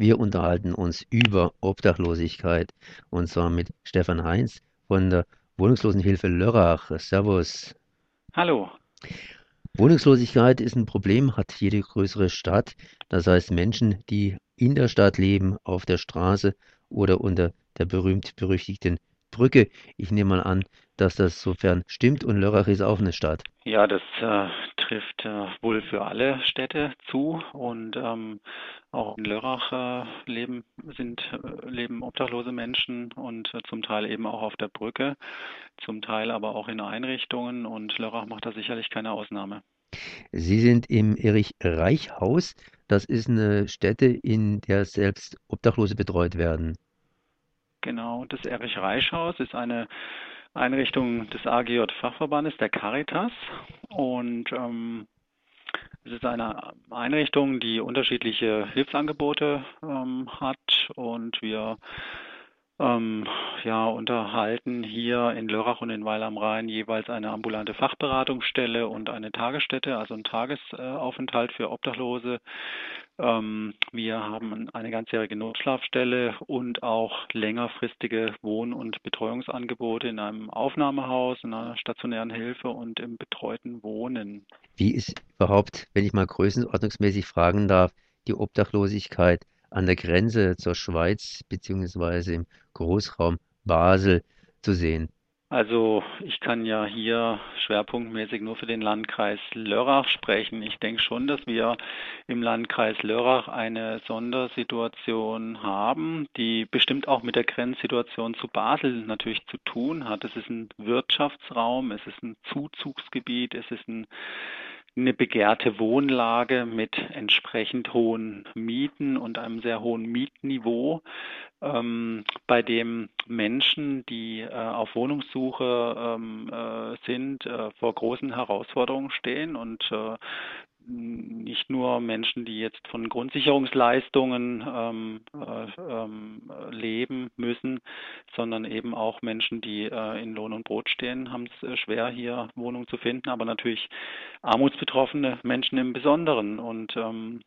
Wir unterhalten uns über Obdachlosigkeit und zwar mit Stefan Heinz von der Wohnungslosenhilfe Lörrach. Servus. Hallo. Wohnungslosigkeit ist ein Problem, hat jede größere Stadt. Das heißt Menschen, die in der Stadt leben, auf der Straße oder unter der berühmt-berüchtigten Brücke. Ich nehme mal an, dass das sofern stimmt und Lörrach ist auch eine Stadt. Ja, das äh, trifft äh, wohl für alle Städte zu und ähm, auch in Lörrach äh, leben sind äh, leben obdachlose Menschen und äh, zum Teil eben auch auf der Brücke, zum Teil aber auch in Einrichtungen und Lörrach macht da sicherlich keine Ausnahme. Sie sind im Erich-Reich-Haus. Das ist eine Stätte, in der selbst Obdachlose betreut werden. Genau, das Erich-Reich-Haus ist eine Einrichtung des AGJ-Fachverbandes, der Caritas. Und ähm, es ist eine Einrichtung, die unterschiedliche Hilfsangebote ähm, hat und wir ähm, ja, unterhalten hier in Lörrach und in Weil am Rhein jeweils eine ambulante Fachberatungsstelle und eine Tagesstätte, also ein Tagesaufenthalt für Obdachlose. Ähm, wir haben eine ganzjährige Notschlafstelle und auch längerfristige Wohn- und Betreuungsangebote in einem Aufnahmehaus, in einer stationären Hilfe und im betreuten Wohnen. Wie ist überhaupt, wenn ich mal größenordnungsmäßig fragen darf, die Obdachlosigkeit an der Grenze zur Schweiz beziehungsweise im Großraum Basel zu sehen? Also ich kann ja hier schwerpunktmäßig nur für den Landkreis Lörrach sprechen. Ich denke schon, dass wir im Landkreis Lörrach eine Sondersituation haben, die bestimmt auch mit der Grenzsituation zu Basel natürlich zu tun hat. Es ist ein Wirtschaftsraum, es ist ein Zuzugsgebiet, es ist ein eine begehrte Wohnlage mit entsprechend hohen Mieten und einem sehr hohen Mietniveau, ähm, bei dem Menschen, die äh, auf Wohnungssuche ähm, äh, sind, äh, vor großen Herausforderungen stehen und äh, nicht nur Menschen, die jetzt von Grundsicherungsleistungen ähm, äh, ähm, leben müssen, sondern eben auch Menschen, die äh, in Lohn und Brot stehen, haben es äh, schwer, hier Wohnungen zu finden, aber natürlich armutsbetroffene Menschen im Besonderen. Und ähm,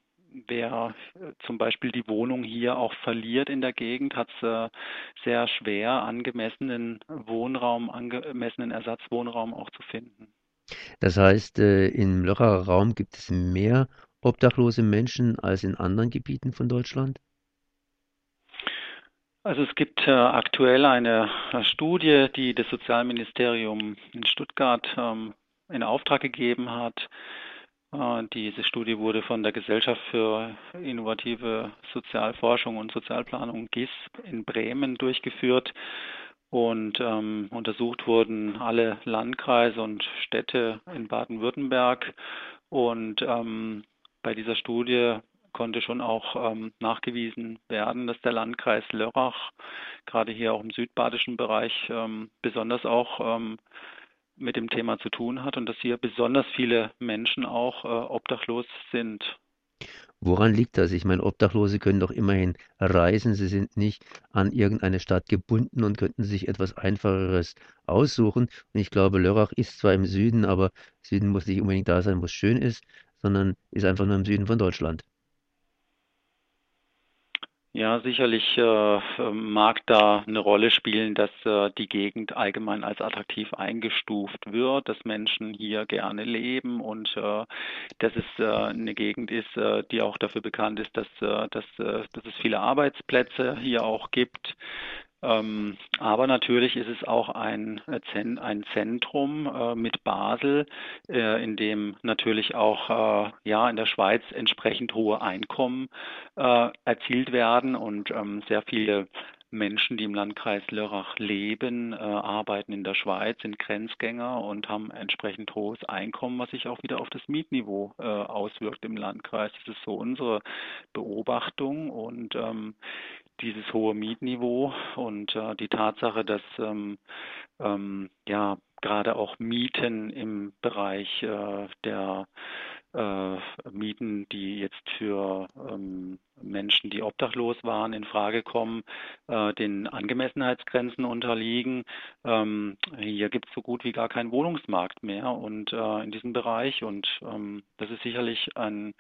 wer äh, zum Beispiel die Wohnung hier auch verliert in der Gegend, hat es äh, sehr schwer, angemessenen Wohnraum, angemessenen Ersatzwohnraum auch zu finden. Das heißt, äh, im Lörracher Raum gibt es mehr obdachlose Menschen als in anderen Gebieten von Deutschland? Also es gibt äh, aktuell eine äh, Studie, die das Sozialministerium in Stuttgart ähm, in Auftrag gegeben hat. Diese Studie wurde von der Gesellschaft für innovative Sozialforschung und Sozialplanung GIS in Bremen durchgeführt und ähm, untersucht wurden alle Landkreise und Städte in Baden-Württemberg. Und ähm, bei dieser Studie konnte schon auch ähm, nachgewiesen werden, dass der Landkreis Lörrach gerade hier auch im südbadischen Bereich ähm, besonders auch ähm, mit dem Thema zu tun hat und dass hier besonders viele Menschen auch äh, obdachlos sind. Woran liegt das? Ich meine, Obdachlose können doch immerhin reisen. Sie sind nicht an irgendeine Stadt gebunden und könnten sich etwas Einfacheres aussuchen. Und ich glaube, Lörrach ist zwar im Süden, aber Süden muss nicht unbedingt da sein, wo es schön ist, sondern ist einfach nur im Süden von Deutschland. Ja, sicherlich äh, mag da eine Rolle spielen, dass äh, die Gegend allgemein als attraktiv eingestuft wird, dass Menschen hier gerne leben und äh, dass es äh, eine Gegend ist, äh, die auch dafür bekannt ist, dass, äh, dass, dass es viele Arbeitsplätze hier auch gibt. Ähm, aber natürlich ist es auch ein, äh, ein Zentrum äh, mit Basel, äh, in dem natürlich auch ja in der Schweiz entsprechend hohe Einkommen erzielt werden und ähm, sehr viele Menschen, die im Landkreis Lörrach leben, äh, arbeiten in der Schweiz, sind Grenzgänger und haben entsprechend hohes Einkommen, was sich auch wieder auf das Mietniveau äh, auswirkt im Landkreis. Das ist so unsere Beobachtung und ähm, dieses hohe Mietniveau und äh, die Tatsache, dass ähm, ähm, ja gerade auch Mieten im Bereich äh, der äh, Mieten, die jetzt für ähm, Menschen, die obdachlos waren, in Frage kommen, äh, den Angemessenheitsgrenzen unterliegen. Ähm, hier gibt es so gut wie gar keinen Wohnungsmarkt mehr und äh, in diesem Bereich und ähm, das ist sicherlich ein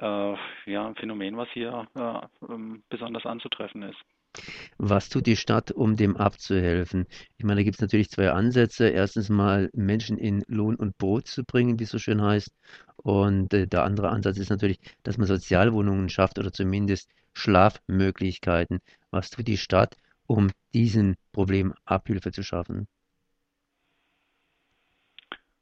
ja, ein Phänomen, was hier äh, ähm, besonders anzutreffen ist. Was tut die Stadt, um dem abzuhelfen? Ich meine, da gibt es natürlich zwei Ansätze. Erstens mal Menschen in Lohn und Brot zu bringen, wie es so schön heißt. Und äh, der andere Ansatz ist natürlich, dass man Sozialwohnungen schafft oder zumindest Schlafmöglichkeiten. Was tut die Stadt, um diesem Problem Abhilfe zu schaffen?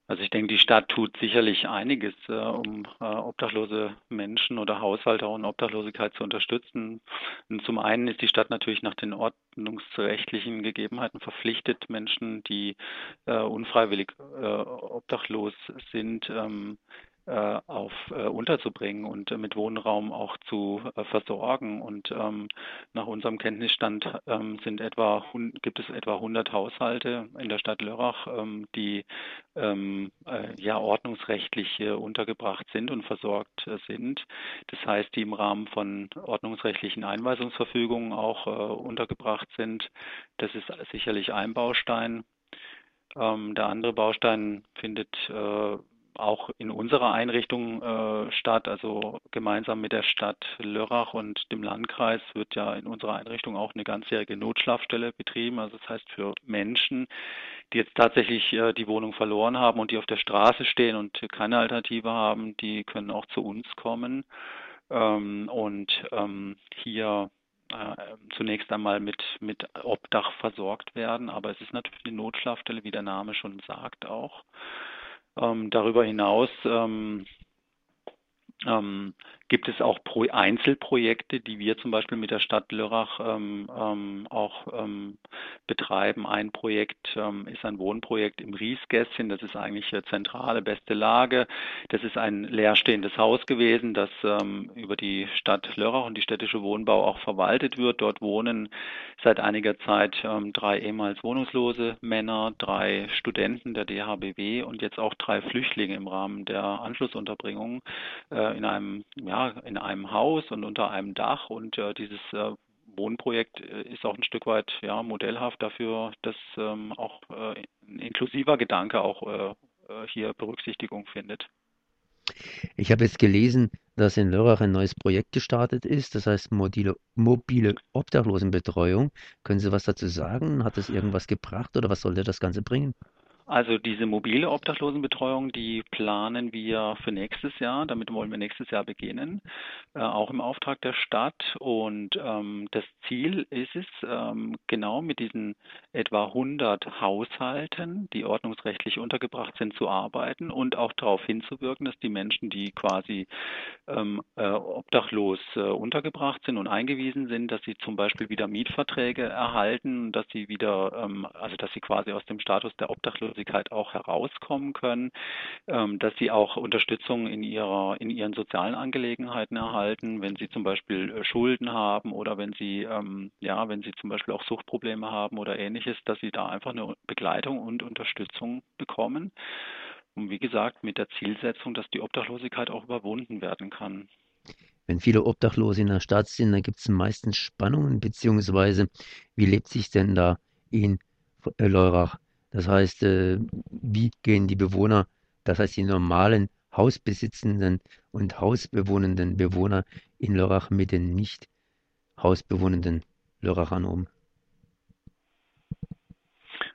Also ich denke, die Stadt tut sicherlich einiges, äh, um äh, obdachlose Menschen oder Haushalte in Obdachlosigkeit zu unterstützen. Und zum einen ist die Stadt natürlich nach den ordnungsrechtlichen Gegebenheiten verpflichtet, Menschen, die äh, unfreiwillig äh, obdachlos sind, ähm, äh, auf äh, unterzubringen und äh, mit Wohnraum auch zu äh, versorgen. Und ähm, nach unserem Kenntnisstand ähm, sind etwa gibt es etwa 100 Haushalte in der Stadt Lörrach, ähm, die ähm, äh, ja ordnungsrechtlich untergebracht sind und versorgt äh, sind. Das heißt, die im Rahmen von ordnungsrechtlichen Einweisungsverfügungen auch untergebracht sind. Das ist sicherlich ein Baustein. Ähm, der andere Baustein findet auch in unserer Einrichtung äh, statt. Also gemeinsam mit der Stadt Lörrach und dem Landkreis wird ja in unserer Einrichtung auch eine ganzjährige Notschlafstelle betrieben. Also das heißt für Menschen, die jetzt tatsächlich äh, die Wohnung verloren haben und die auf der Straße stehen und keine Alternative haben, die können auch zu uns kommen ähm, und ähm, hier äh, zunächst einmal mit, mit Obdach versorgt werden. Aber es ist natürlich eine Notschlafstelle, wie der Name schon sagt auch. Ähm, darüber hinaus ähm, ähm, gibt es auch Pro Einzelprojekte, die wir zum Beispiel mit der Stadt Lörrach ähm, ähm, auch ähm, betreiben. Ein Projekt ähm, ist ein Wohnprojekt im Riesgässchen. Das ist eigentlich eine zentrale, beste Lage. Das ist ein leerstehendes Haus gewesen, das ähm, über die Stadt Lörrach und die städtische Wohnbau auch verwaltet wird. Dort wohnen seit einiger Zeit ähm, drei ehemals wohnungslose Männer, drei Studenten der DHBW und jetzt auch drei Flüchtlinge im Rahmen der Anschlussunterbringung äh, in einem ja, in einem Haus und unter einem Dach und äh, dieses äh, Wohnprojekt äh, ist auch ein Stück weit ja, modellhaft dafür, dass ähm, auch äh, ein inklusiver Gedanke auch äh, äh, hier Berücksichtigung findet. Ich habe jetzt gelesen, dass in Lörrach ein neues Projekt gestartet ist, das heißt mobile, mobile Obdachlosenbetreuung. Können Sie was dazu sagen? Hat das irgendwas gebracht oder was sollte das Ganze bringen? Also diese mobile Obdachlosenbetreuung, die planen wir für nächstes Jahr. Damit wollen wir nächstes Jahr beginnen, äh, auch im Auftrag der Stadt. Und ähm, das Ziel ist es, ähm, genau mit diesen etwa 100 Haushalten, die ordnungsrechtlich untergebracht sind, zu arbeiten und auch darauf hinzuwirken, dass die Menschen, die quasi ähm, äh, obdachlos äh, untergebracht sind und eingewiesen sind, dass sie zum Beispiel wieder Mietverträge erhalten, dass sie wieder, ähm, also dass sie quasi aus dem Status der Obdachlosigkeit Arbeitslosigkeit auch herauskommen können, ähm, dass sie auch Unterstützung in ihrer in ihren sozialen Angelegenheiten erhalten, wenn sie zum Beispiel äh, Schulden haben oder wenn sie ähm, ja wenn sie zum Beispiel auch Suchtprobleme haben oder ähnliches, dass sie da einfach eine Begleitung und Unterstützung bekommen. Und wie gesagt, mit der Zielsetzung, dass die Obdachlosigkeit auch überwunden werden kann. Wenn viele Obdachlose in der Stadt sind, dann gibt es meistens Spannungen, beziehungsweise wie lebt sich denn da in Leurach? Das heißt, äh, wie gehen die Bewohner, das heißt die normalen hausbesitzenden und hausbewohnenden Bewohner in Lörrach mit den nicht hausbewohnenden Lörrachern um?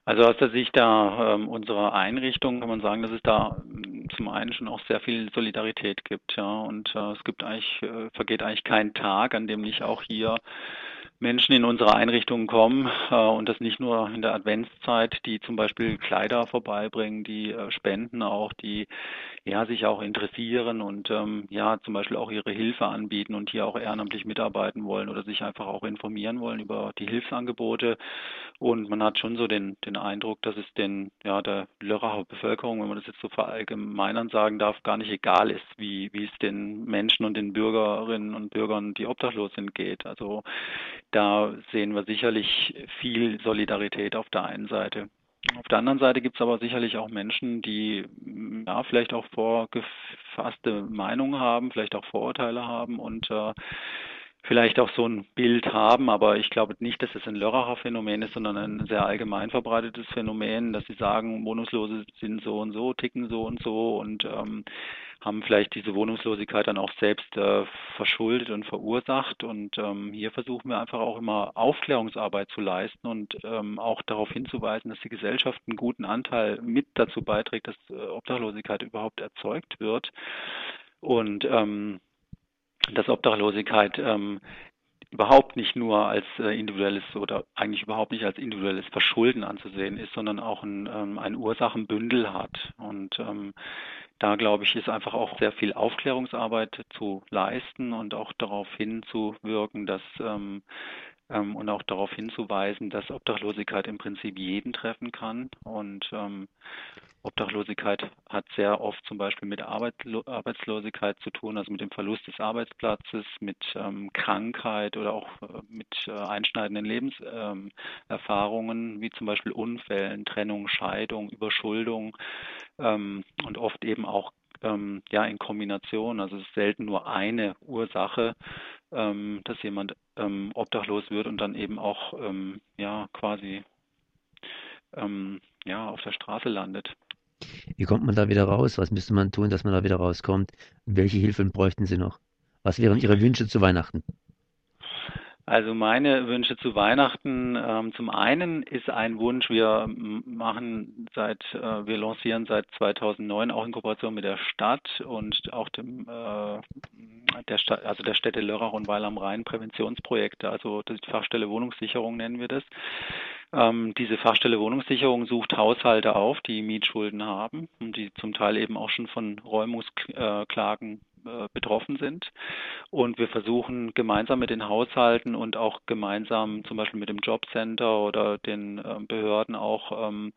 Also aus der Sicht der, äh, unserer Einrichtung kann man sagen, dass es da ähm, zum einen schon auch sehr viel Solidarität gibt, ja, und äh, es gibt eigentlich, äh, vergeht eigentlich kein Tag, an dem nicht auch hier Menschen in unsere Einrichtungen kommen äh, und das nicht nur in der Adventszeit, die zum Beispiel Kleider vorbeibringen, die äh, spenden auch, die ja sich auch interessieren und ähm, ja zum Beispiel auch ihre Hilfe anbieten und hier auch ehrenamtlich mitarbeiten wollen oder sich einfach auch informieren wollen über die Hilfsangebote. Und man hat schon so den, den Eindruck, dass es den ja der Lörracher Bevölkerung, wenn man das jetzt so verallgemeinern sagen darf, gar nicht egal ist, wie wie es den Menschen und den Bürgerinnen und Bürgern, die obdachlos sind, geht. Also da sehen wir sicherlich viel Solidarität auf der einen Seite. Auf der anderen Seite gibt es aber sicherlich auch Menschen, die ja vielleicht auch vorgefasste Meinungen haben, vielleicht auch Vorurteile haben und äh, vielleicht auch so ein Bild haben, aber ich glaube nicht, dass es ein Lörracher Phänomen ist, sondern ein sehr allgemein verbreitetes Phänomen, dass sie sagen, Wohnungslose sind so und so, ticken so und so und ähm, haben vielleicht diese Wohnungslosigkeit dann auch selbst äh, verschuldet und verursacht. Und ähm, hier versuchen wir einfach auch immer Aufklärungsarbeit zu leisten und ähm, auch darauf hinzuweisen, dass die Gesellschaft einen guten Anteil mit dazu beiträgt, dass äh, Obdachlosigkeit überhaupt erzeugt wird. Und ähm, dass Obdachlosigkeit ähm, überhaupt nicht nur als äh, individuelles oder eigentlich überhaupt nicht als individuelles Verschulden anzusehen ist, sondern auch ein, ähm, ein Ursachenbündel hat. Und ähm, da glaube ich, ist einfach auch sehr viel Aufklärungsarbeit zu leisten und auch darauf hinzuwirken, dass ähm, ähm, und auch darauf hinzuweisen, dass Obdachlosigkeit im Prinzip jeden treffen kann. Und ähm, Obdachlosigkeit hat sehr oft zum Beispiel mit Arbeitslo Arbeitslosigkeit zu tun, also mit dem Verlust des Arbeitsplatzes, mit ähm, Krankheit oder auch äh, mit äh, einschneidenden Lebenserfahrungen, wie zum Beispiel Unfällen, Trennung, Scheidung, Überschuldung ähm, und oft eben auch ähm, ja in Kombination. Also es ist selten nur eine Ursache, ähm, dass jemand ähm, obdachlos wird und dann eben auch ähm, ja quasi ähm, ja auf der Straße landet. Wie kommt man da wieder raus? Was müsste man tun, dass man da wieder rauskommt? Welche Hilfen bräuchten Sie noch? Was wären Ihre Wünsche zu Weihnachten? Also meine Wünsche zu Weihnachten, ähm, zum einen ist ein Wunsch, wir machen seit, äh, wir lancieren seit 2009 auch in Kooperation mit der Stadt und auch dem, äh, der Stadt, also der Städte Lörrach und Weil am Rhein Präventionsprojekte, also die Fachstelle Wohnungssicherung nennen wir das. Ähm, diese Fachstelle Wohnungssicherung sucht Haushalte auf, die Mietschulden haben und die zum Teil eben auch schon von Räumungsklagen äh, betroffen sind. Und wir versuchen gemeinsam mit den Haushalten und auch gemeinsam zum Beispiel mit dem Jobcenter oder den äh, Behörden auch ähm,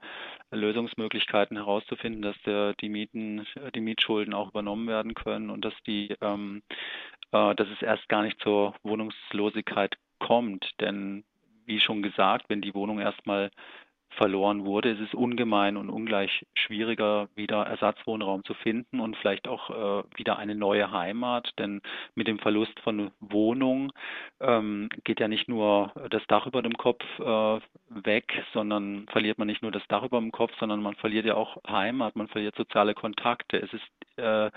Lösungsmöglichkeiten herauszufinden, dass die Mieten, die Mietschulden auch übernommen werden können und dass die, ähm, äh, dass es erst gar nicht zur Wohnungslosigkeit kommt. Denn wie schon gesagt, wenn die Wohnung erstmal verloren wurde, ist es ungemein und ungleich schwieriger, wieder Ersatzwohnraum zu finden und vielleicht auch äh, wieder eine neue Heimat. Denn mit dem Verlust von Wohnung ähm, geht ja nicht nur das Dach über dem Kopf äh, weg, sondern verliert man nicht nur das Dach über dem Kopf, sondern man verliert ja auch Heimat, man verliert soziale Kontakte. Es ist äh,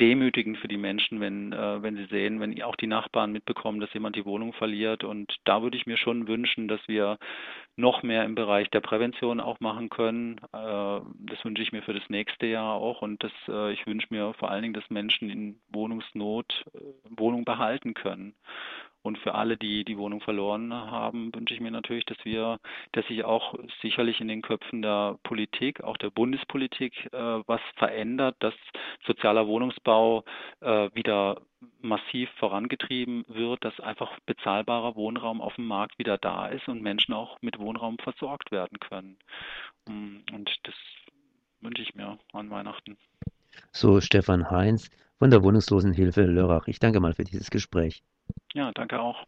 demütigend für die Menschen, wenn, äh, wenn sie sehen, wenn auch die Nachbarn mitbekommen, dass jemand die Wohnung verliert. Und da würde ich mir schon wünschen, dass wir noch mehr im Bereich der Prävention auch machen können. Äh, das wünsche ich mir für das nächste Jahr auch. Und das, äh, ich wünsche mir vor allen Dingen, dass Menschen in Wohnungsnot äh, Wohnung behalten können. Und für alle, die die Wohnung verloren haben, wünsche ich mir natürlich, dass wir, dass sich auch sicherlich in den Köpfen der Politik, auch der Bundespolitik, äh, was verändert, dass sozialer Wohnungsbau äh, wieder massiv vorangetrieben wird, dass einfach bezahlbarer Wohnraum auf dem Markt wieder da ist und Menschen auch mit Wohnraum versorgt werden können. Mm, und das wünsche ich mir an Weihnachten. So Stefan Heinz von der Wohnungslosenhilfe Lörrach. Ich danke mal für dieses Gespräch. Ja, danke auch.